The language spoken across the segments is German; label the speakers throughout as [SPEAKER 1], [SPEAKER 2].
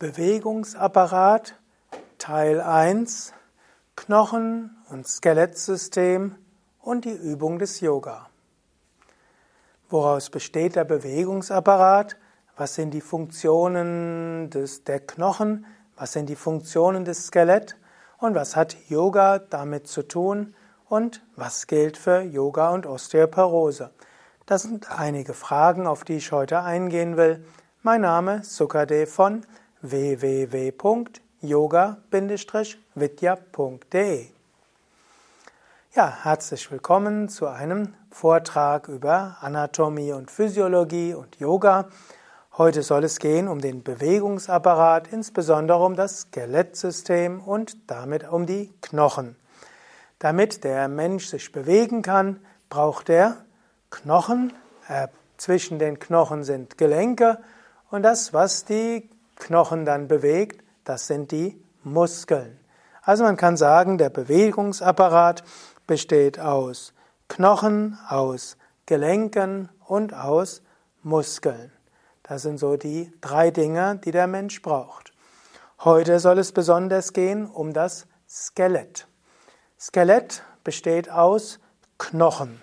[SPEAKER 1] Bewegungsapparat Teil 1 Knochen- und Skelettsystem und die Übung des Yoga. Woraus besteht der Bewegungsapparat? Was sind die Funktionen des, der Knochen? Was sind die Funktionen des Skeletts? Und was hat Yoga damit zu tun? Und was gilt für Yoga und Osteoporose? Das sind einige Fragen, auf die ich heute eingehen will. Mein Name Sukadev von www.yoga-vidya.de. Ja, herzlich willkommen zu einem Vortrag über Anatomie und Physiologie und Yoga. Heute soll es gehen um den Bewegungsapparat, insbesondere um das Skelettsystem und damit um die Knochen. Damit der Mensch sich bewegen kann, braucht er Knochen. Äh, zwischen den Knochen sind Gelenke und das, was die Knochen dann bewegt, das sind die Muskeln. Also man kann sagen, der Bewegungsapparat besteht aus Knochen, aus Gelenken und aus Muskeln. Das sind so die drei Dinge, die der Mensch braucht. Heute soll es besonders gehen um das Skelett. Skelett besteht aus Knochen.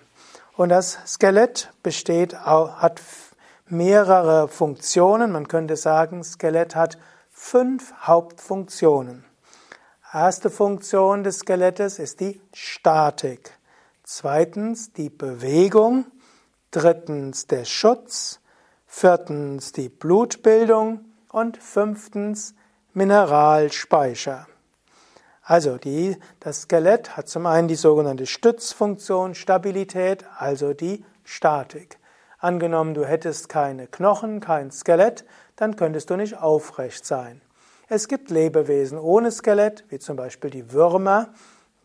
[SPEAKER 1] Und das Skelett besteht, hat mehrere Funktionen. Man könnte sagen, Skelett hat fünf Hauptfunktionen. Erste Funktion des Skelettes ist die Statik. Zweitens die Bewegung. Drittens der Schutz. Viertens die Blutbildung. Und fünftens Mineralspeicher. Also die, das Skelett hat zum einen die sogenannte Stützfunktion, Stabilität, also die Statik. Angenommen, du hättest keine Knochen, kein Skelett, dann könntest du nicht aufrecht sein. Es gibt Lebewesen ohne Skelett, wie zum Beispiel die Würmer.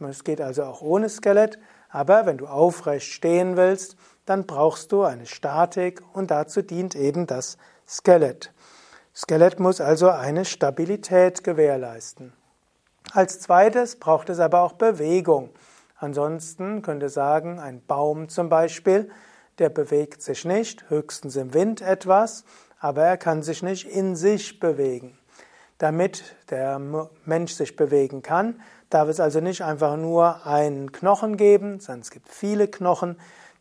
[SPEAKER 1] Es geht also auch ohne Skelett. Aber wenn du aufrecht stehen willst, dann brauchst du eine Statik und dazu dient eben das Skelett. Skelett muss also eine Stabilität gewährleisten. Als zweites braucht es aber auch Bewegung. Ansonsten könnte sagen, ein Baum zum Beispiel der bewegt sich nicht, höchstens im Wind etwas, aber er kann sich nicht in sich bewegen. Damit der Mensch sich bewegen kann, darf es also nicht einfach nur einen Knochen geben, sondern es gibt viele Knochen,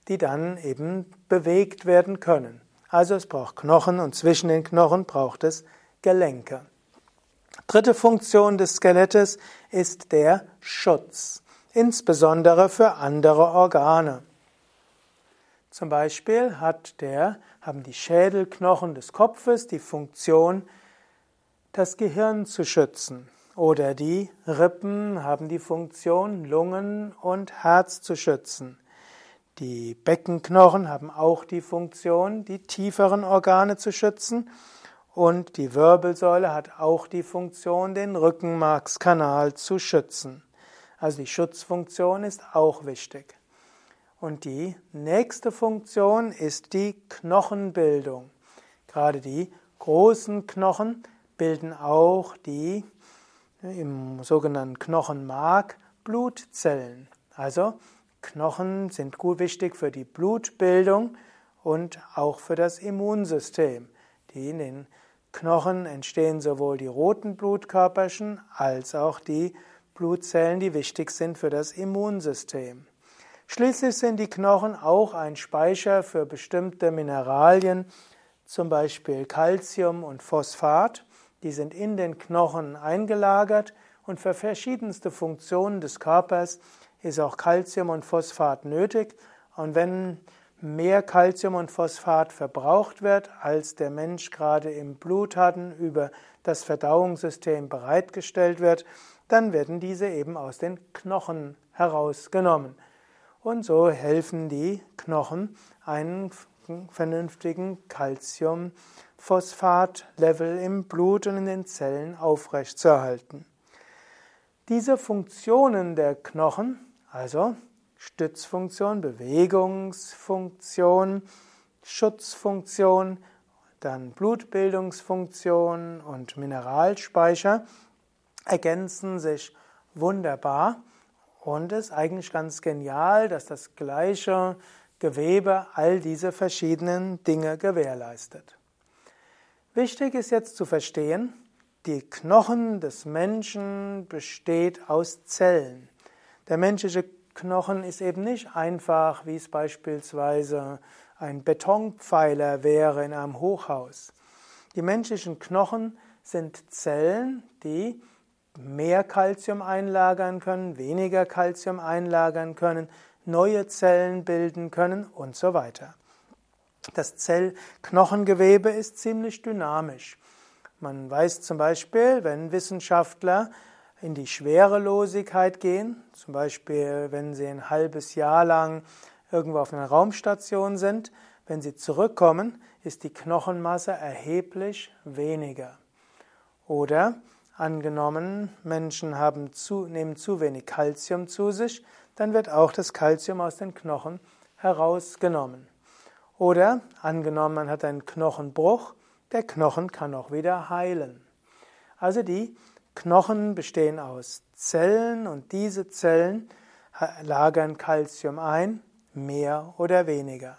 [SPEAKER 1] die dann eben bewegt werden können. Also es braucht Knochen und zwischen den Knochen braucht es Gelenke. Dritte Funktion des Skelettes ist der Schutz, insbesondere für andere Organe. Zum Beispiel hat der, haben die Schädelknochen des Kopfes die Funktion, das Gehirn zu schützen. Oder die Rippen haben die Funktion, Lungen und Herz zu schützen. Die Beckenknochen haben auch die Funktion, die tieferen Organe zu schützen. Und die Wirbelsäule hat auch die Funktion, den Rückenmarkskanal zu schützen. Also die Schutzfunktion ist auch wichtig. Und die nächste Funktion ist die Knochenbildung. Gerade die großen Knochen bilden auch die im sogenannten Knochenmark Blutzellen. Also Knochen sind gut wichtig für die Blutbildung und auch für das Immunsystem. Die in den Knochen entstehen sowohl die roten Blutkörperchen als auch die Blutzellen, die wichtig sind für das Immunsystem. Schließlich sind die Knochen auch ein Speicher für bestimmte Mineralien, zum Beispiel Calcium und Phosphat. Die sind in den Knochen eingelagert und für verschiedenste Funktionen des Körpers ist auch Calcium und Phosphat nötig. Und wenn mehr Calcium und Phosphat verbraucht wird, als der Mensch gerade im Blut hatten, über das Verdauungssystem bereitgestellt wird, dann werden diese eben aus den Knochen herausgenommen. Und so helfen die Knochen, einen vernünftigen Calcium-Phosphat-Level im Blut und in den Zellen aufrechtzuerhalten. Diese Funktionen der Knochen, also Stützfunktion, Bewegungsfunktion, Schutzfunktion, dann Blutbildungsfunktion und Mineralspeicher, ergänzen sich wunderbar und es ist eigentlich ganz genial, dass das gleiche Gewebe all diese verschiedenen Dinge gewährleistet. Wichtig ist jetzt zu verstehen, Die Knochen des Menschen besteht aus Zellen. Der menschliche Knochen ist eben nicht einfach, wie es beispielsweise ein Betonpfeiler wäre in einem Hochhaus. Die menschlichen Knochen sind Zellen, die mehr Kalzium einlagern können, weniger Kalzium einlagern können, neue Zellen bilden können und so weiter. Das Zellknochengewebe ist ziemlich dynamisch. Man weiß zum Beispiel, wenn Wissenschaftler in die Schwerelosigkeit gehen, zum Beispiel wenn sie ein halbes Jahr lang irgendwo auf einer Raumstation sind, wenn sie zurückkommen, ist die Knochenmasse erheblich weniger. Oder angenommen, Menschen haben zu, nehmen zu wenig Kalzium zu sich, dann wird auch das Kalzium aus den Knochen herausgenommen. Oder angenommen, man hat einen Knochenbruch, der Knochen kann auch wieder heilen. Also die Knochen bestehen aus Zellen und diese Zellen lagern Kalzium ein, mehr oder weniger.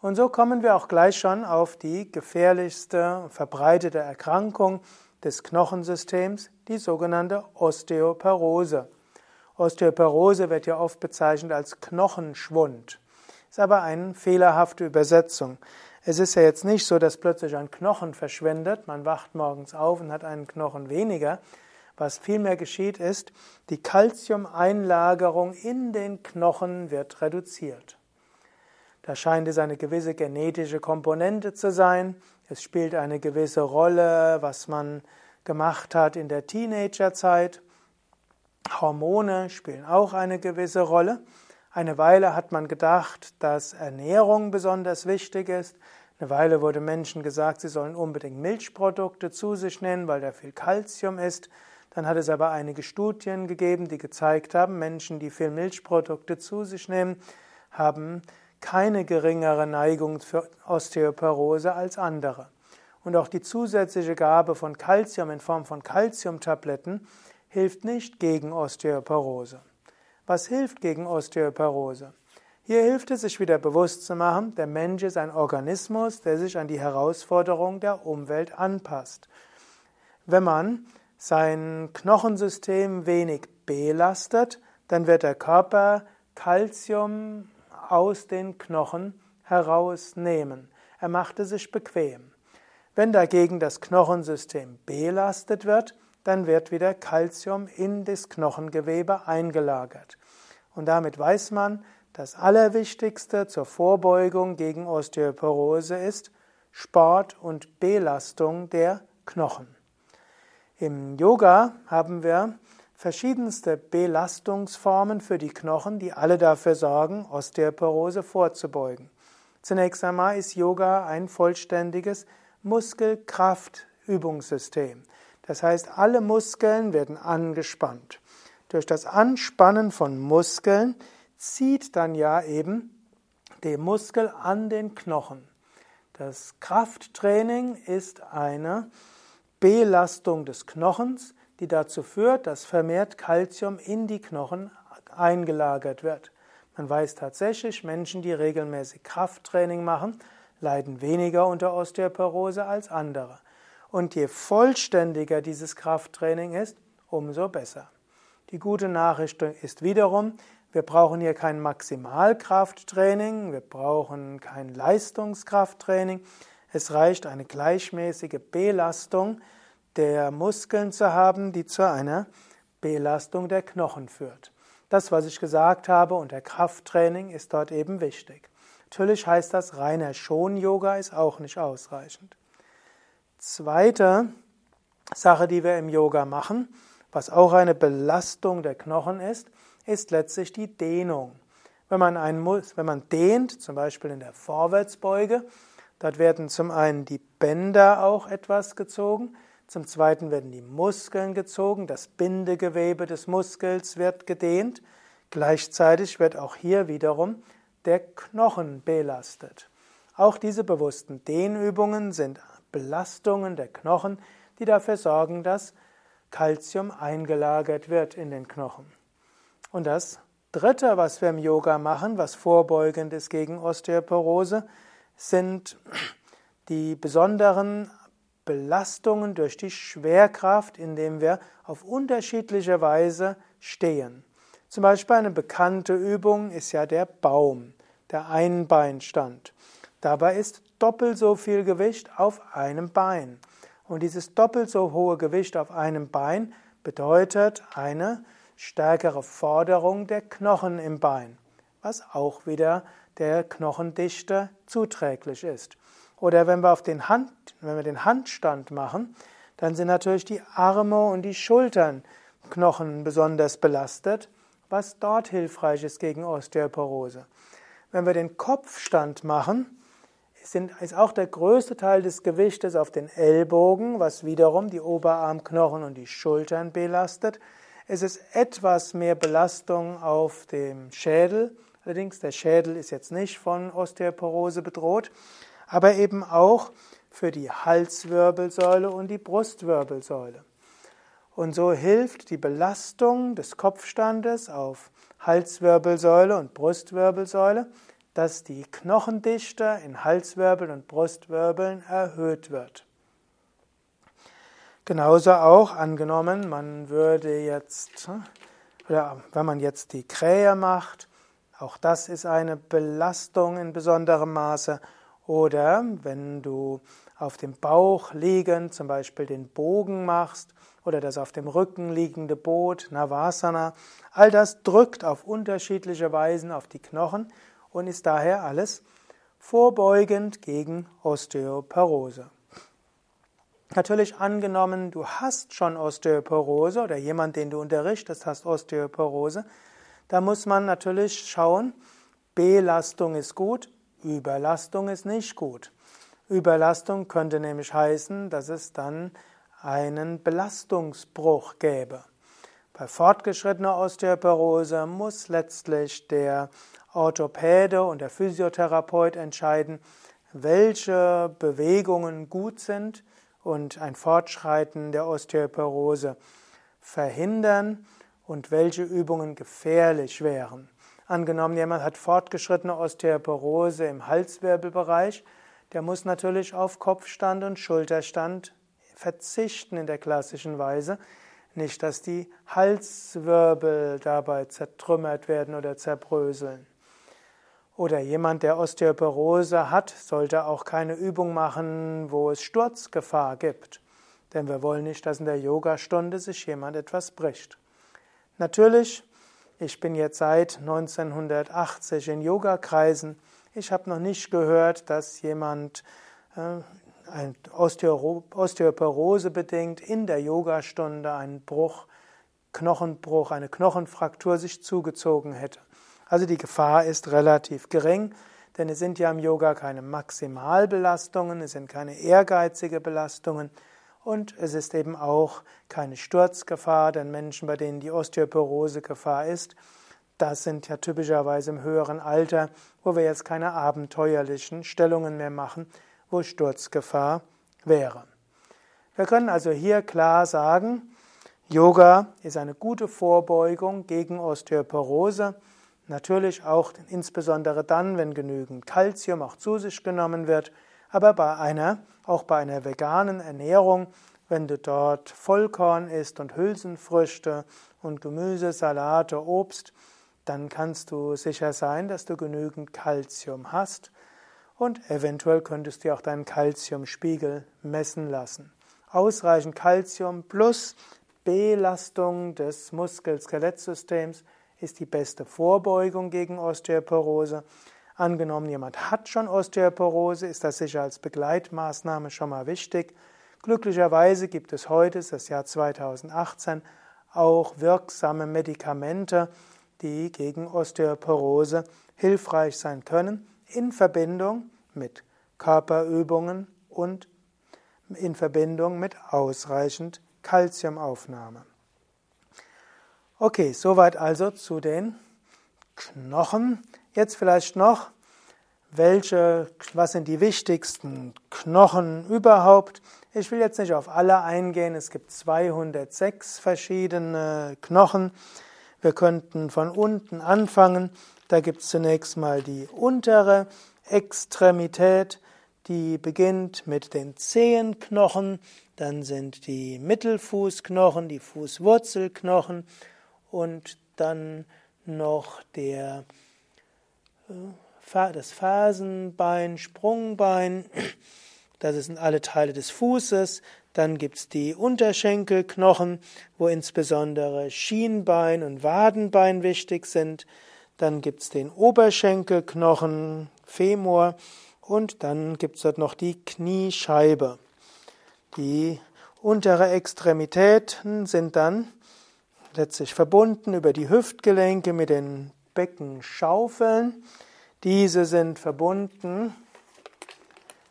[SPEAKER 1] Und so kommen wir auch gleich schon auf die gefährlichste verbreitete Erkrankung des Knochensystems, die sogenannte Osteoporose. Osteoporose wird ja oft bezeichnet als Knochenschwund. Ist aber eine fehlerhafte Übersetzung. Es ist ja jetzt nicht so, dass plötzlich ein Knochen verschwindet, man wacht morgens auf und hat einen Knochen weniger. Was vielmehr geschieht ist, die Kalziumeinlagerung in den Knochen wird reduziert. Da scheint es eine gewisse genetische Komponente zu sein. Es spielt eine gewisse Rolle, was man gemacht hat in der Teenagerzeit. Hormone spielen auch eine gewisse Rolle. Eine Weile hat man gedacht, dass Ernährung besonders wichtig ist. Eine Weile wurde Menschen gesagt, sie sollen unbedingt Milchprodukte zu sich nehmen, weil da viel Kalzium ist. Dann hat es aber einige Studien gegeben, die gezeigt haben, Menschen, die viel Milchprodukte zu sich nehmen, haben keine geringere Neigung für Osteoporose als andere. Und auch die zusätzliche Gabe von Kalzium in Form von Kalziumtabletten hilft nicht gegen Osteoporose. Was hilft gegen Osteoporose? Hier hilft es, sich wieder bewusst zu machen, der Mensch ist ein Organismus, der sich an die Herausforderung der Umwelt anpasst. Wenn man sein Knochensystem wenig belastet, dann wird der Körper Kalzium aus den Knochen herausnehmen. Er macht es sich bequem. Wenn dagegen das Knochensystem belastet wird, dann wird wieder Kalzium in das Knochengewebe eingelagert. Und damit weiß man, das Allerwichtigste zur Vorbeugung gegen Osteoporose ist Sport und Belastung der Knochen. Im Yoga haben wir verschiedenste Belastungsformen für die Knochen, die alle dafür sorgen, Osteoporose vorzubeugen. Zunächst einmal ist Yoga ein vollständiges Muskelkraftübungssystem. Das heißt, alle Muskeln werden angespannt. Durch das Anspannen von Muskeln zieht dann ja eben der Muskel an den Knochen. Das Krafttraining ist eine Belastung des Knochens, die dazu führt, dass vermehrt Kalzium in die Knochen eingelagert wird. Man weiß tatsächlich, Menschen, die regelmäßig Krafttraining machen, leiden weniger unter Osteoporose als andere. Und je vollständiger dieses Krafttraining ist, umso besser. Die gute Nachricht ist wiederum, wir brauchen hier kein Maximalkrafttraining, wir brauchen kein Leistungskrafttraining. Es reicht eine gleichmäßige Belastung der Muskeln zu haben, die zu einer Belastung der Knochen führt. Das, was ich gesagt habe unter Krafttraining, ist dort eben wichtig. Natürlich heißt das, reiner Schon-Yoga ist auch nicht ausreichend. Zweite Sache, die wir im Yoga machen, was auch eine Belastung der Knochen ist, ist letztlich die Dehnung. Wenn man, einen, wenn man dehnt, zum Beispiel in der Vorwärtsbeuge, dort werden zum einen die Bänder auch etwas gezogen, zum zweiten werden die Muskeln gezogen, das Bindegewebe des Muskels wird gedehnt, gleichzeitig wird auch hier wiederum der Knochen belastet. Auch diese bewussten Dehnübungen sind Belastungen der Knochen, die dafür sorgen, dass Kalzium eingelagert wird in den Knochen. Und das Dritte, was wir im Yoga machen, was vorbeugend ist gegen Osteoporose, sind die besonderen Belastungen durch die Schwerkraft, indem wir auf unterschiedliche Weise stehen. Zum Beispiel eine bekannte Übung ist ja der Baum, der Einbeinstand. Dabei ist doppelt so viel Gewicht auf einem Bein. Und dieses doppelt so hohe Gewicht auf einem Bein bedeutet eine stärkere Forderung der Knochen im Bein, was auch wieder der Knochendichte zuträglich ist. Oder wenn wir, auf den Hand, wenn wir den Handstand machen, dann sind natürlich die Arme und die Schultern Knochen besonders belastet, was dort hilfreich ist gegen Osteoporose. Wenn wir den Kopfstand machen, ist auch der größte Teil des Gewichtes auf den Ellbogen, was wiederum die Oberarmknochen und die Schultern belastet. Es ist etwas mehr Belastung auf dem Schädel. Allerdings, der Schädel ist jetzt nicht von Osteoporose bedroht, aber eben auch für die Halswirbelsäule und die Brustwirbelsäule. Und so hilft die Belastung des Kopfstandes auf Halswirbelsäule und Brustwirbelsäule dass die Knochendichte in Halswirbeln und Brustwirbeln erhöht wird. Genauso auch angenommen, man würde jetzt, oder wenn man jetzt die Krähe macht, auch das ist eine Belastung in besonderem Maße. Oder wenn du auf dem Bauch liegend zum Beispiel den Bogen machst oder das auf dem Rücken liegende Boot, Navasana, all das drückt auf unterschiedliche Weisen auf die Knochen und ist daher alles vorbeugend gegen Osteoporose. Natürlich angenommen, du hast schon Osteoporose oder jemand, den du unterrichtest, hast Osteoporose, da muss man natürlich schauen, Belastung ist gut, Überlastung ist nicht gut. Überlastung könnte nämlich heißen, dass es dann einen Belastungsbruch gäbe. Bei fortgeschrittener Osteoporose muss letztlich der Orthopäde und der Physiotherapeut entscheiden, welche Bewegungen gut sind und ein Fortschreiten der Osteoporose verhindern und welche Übungen gefährlich wären. Angenommen, jemand hat fortgeschrittene Osteoporose im Halswirbelbereich, der muss natürlich auf Kopfstand und Schulterstand verzichten in der klassischen Weise. Nicht, dass die Halswirbel dabei zertrümmert werden oder zerbröseln. Oder jemand, der Osteoporose hat, sollte auch keine Übung machen, wo es Sturzgefahr gibt. Denn wir wollen nicht, dass in der Yogastunde sich jemand etwas bricht. Natürlich, ich bin jetzt seit 1980 in Yogakreisen. Ich habe noch nicht gehört, dass jemand äh, Osteoporose bedingt in der Yogastunde einen Bruch, Knochenbruch, eine Knochenfraktur sich zugezogen hätte. Also die Gefahr ist relativ gering, denn es sind ja im Yoga keine Maximalbelastungen, es sind keine ehrgeizige Belastungen und es ist eben auch keine Sturzgefahr, denn Menschen, bei denen die Osteoporose Gefahr ist, das sind ja typischerweise im höheren Alter, wo wir jetzt keine abenteuerlichen Stellungen mehr machen, wo Sturzgefahr wäre. Wir können also hier klar sagen, Yoga ist eine gute Vorbeugung gegen Osteoporose. Natürlich auch insbesondere dann, wenn genügend Kalzium auch zu sich genommen wird, aber bei einer, auch bei einer veganen Ernährung, wenn du dort Vollkorn isst und Hülsenfrüchte und Gemüse, Salate, Obst, dann kannst du sicher sein, dass du genügend Kalzium hast und eventuell könntest du auch deinen Kalziumspiegel messen lassen. Ausreichend Kalzium plus Belastung des Muskel-Skelettsystems ist die beste Vorbeugung gegen Osteoporose. Angenommen, jemand hat schon Osteoporose, ist das sicher als Begleitmaßnahme schon mal wichtig. Glücklicherweise gibt es heute, das Jahr 2018, auch wirksame Medikamente, die gegen Osteoporose hilfreich sein können, in Verbindung mit Körperübungen und in Verbindung mit ausreichend Kalziumaufnahme. Okay, soweit also zu den Knochen. Jetzt vielleicht noch, welche, was sind die wichtigsten Knochen überhaupt? Ich will jetzt nicht auf alle eingehen. Es gibt 206 verschiedene Knochen. Wir könnten von unten anfangen. Da gibt es zunächst mal die untere Extremität, Die beginnt mit den Zehenknochen, dann sind die Mittelfußknochen, die Fußwurzelknochen und dann noch der, das Fersenbein, Sprungbein. Das sind alle Teile des Fußes. Dann gibt es die Unterschenkelknochen, wo insbesondere Schienbein und Wadenbein wichtig sind. Dann gibt es den Oberschenkelknochen, Femur und dann gibt es dort noch die Kniescheibe. Die untere Extremitäten sind dann letztlich verbunden über die Hüftgelenke mit den Beckenschaufeln. Diese sind verbunden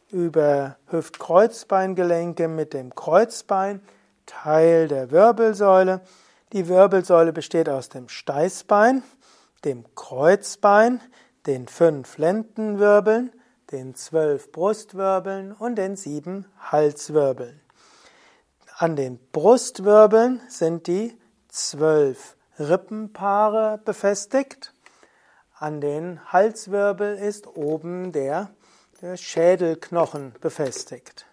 [SPEAKER 1] über Hüftkreuzbeingelenke mit dem Kreuzbein, Teil der Wirbelsäule. Die Wirbelsäule besteht aus dem Steißbein, dem Kreuzbein, den fünf Lendenwirbeln, den zwölf Brustwirbeln und den sieben Halswirbeln. An den Brustwirbeln sind die zwölf Rippenpaare befestigt. An den Halswirbel ist oben der, der Schädelknochen befestigt.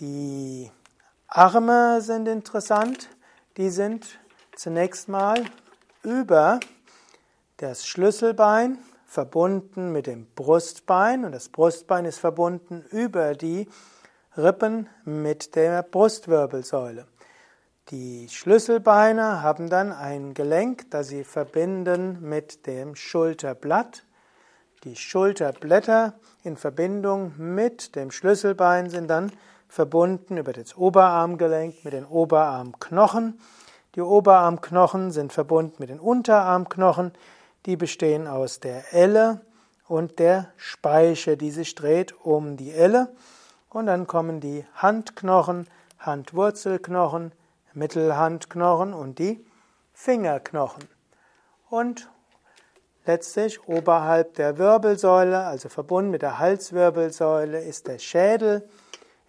[SPEAKER 1] Die Arme sind interessant. Die sind zunächst mal über das Schlüsselbein verbunden mit dem Brustbein und das Brustbein ist verbunden über die Rippen mit der Brustwirbelsäule. Die Schlüsselbeine haben dann ein Gelenk, das sie verbinden mit dem Schulterblatt. Die Schulterblätter in Verbindung mit dem Schlüsselbein sind dann verbunden über das Oberarmgelenk mit den Oberarmknochen. Die Oberarmknochen sind verbunden mit den Unterarmknochen. Die bestehen aus der Elle und der Speiche, die sich dreht um die Elle. Und dann kommen die Handknochen, Handwurzelknochen, Mittelhandknochen und die Fingerknochen. Und letztlich oberhalb der Wirbelsäule, also verbunden mit der Halswirbelsäule, ist der Schädel.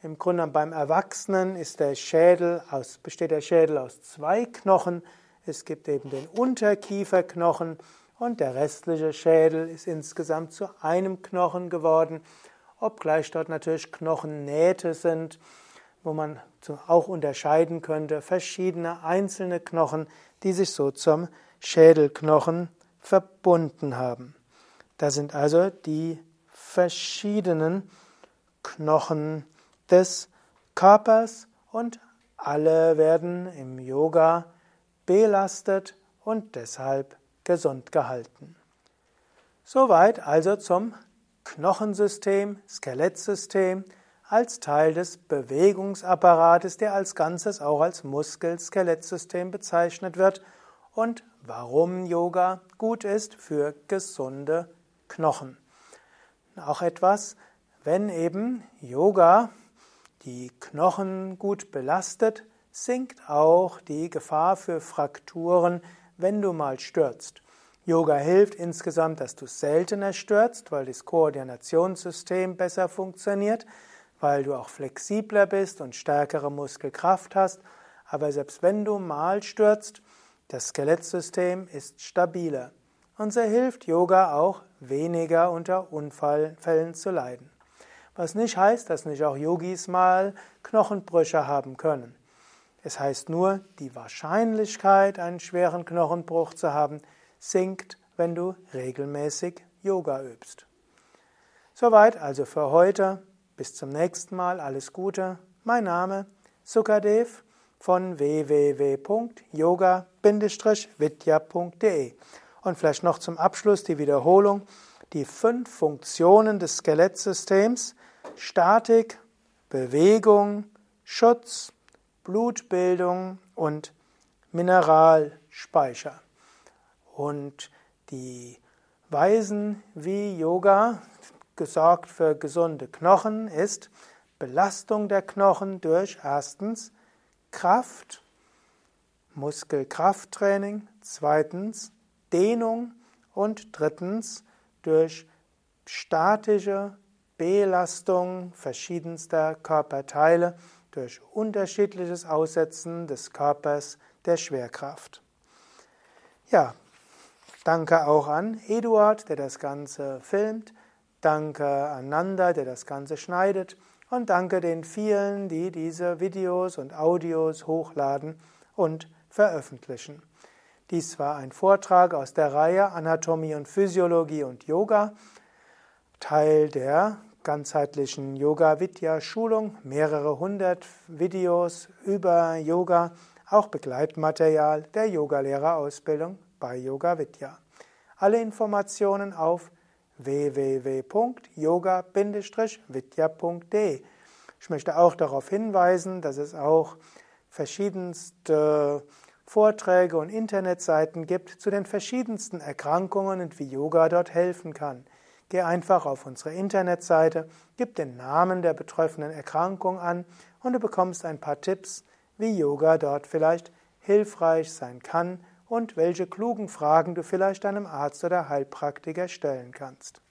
[SPEAKER 1] Im Grunde beim Erwachsenen ist der Schädel aus, besteht der Schädel aus zwei Knochen. Es gibt eben den Unterkieferknochen und der restliche Schädel ist insgesamt zu einem Knochen geworden, obgleich dort natürlich Knochennähte sind, wo man auch unterscheiden könnte, verschiedene einzelne Knochen, die sich so zum Schädelknochen verbunden haben. Das sind also die verschiedenen Knochen des Körpers und alle werden im Yoga belastet und deshalb gesund gehalten. Soweit also zum Knochensystem, Skelettsystem als Teil des Bewegungsapparates, der als Ganzes auch als Muskel-Skelettsystem bezeichnet wird und warum Yoga gut ist für gesunde Knochen. Auch etwas, wenn eben Yoga die Knochen gut belastet, sinkt auch die Gefahr für Frakturen wenn du mal stürzt. Yoga hilft insgesamt, dass du seltener stürzt, weil das Koordinationssystem besser funktioniert, weil du auch flexibler bist und stärkere Muskelkraft hast. Aber selbst wenn du mal stürzt, das Skelettsystem ist stabiler. Und so hilft Yoga auch, weniger unter Unfällen zu leiden. Was nicht heißt, dass nicht auch Yogis mal Knochenbrüche haben können. Es heißt nur, die Wahrscheinlichkeit, einen schweren Knochenbruch zu haben, sinkt, wenn du regelmäßig Yoga übst. Soweit also für heute. Bis zum nächsten Mal. Alles Gute. Mein Name Sukadev von www.yoga-vidya.de. Und vielleicht noch zum Abschluss die Wiederholung. Die fünf Funktionen des Skelettsystems Statik, Bewegung, Schutz, Blutbildung und Mineralspeicher. Und die Weisen, wie Yoga gesorgt für gesunde Knochen ist Belastung der Knochen durch erstens Kraft, Muskelkrafttraining, zweitens Dehnung und drittens durch statische Belastung verschiedenster Körperteile durch unterschiedliches Aussetzen des Körpers der Schwerkraft. Ja, danke auch an Eduard, der das Ganze filmt. Danke Ananda, der das Ganze schneidet. Und danke den vielen, die diese Videos und Audios hochladen und veröffentlichen. Dies war ein Vortrag aus der Reihe Anatomie und Physiologie und Yoga, Teil der ganzheitlichen Yoga Vidya Schulung, mehrere hundert Videos über Yoga, auch Begleitmaterial der Yogalehrerausbildung bei Yoga Vidya. Alle Informationen auf www.yoga-vidya.de. Ich möchte auch darauf hinweisen, dass es auch verschiedenste Vorträge und Internetseiten gibt zu den verschiedensten Erkrankungen und wie Yoga dort helfen kann. Geh einfach auf unsere Internetseite, gib den Namen der betreffenden Erkrankung an und du bekommst ein paar Tipps, wie Yoga dort vielleicht hilfreich sein kann und welche klugen Fragen du vielleicht deinem Arzt oder Heilpraktiker stellen kannst.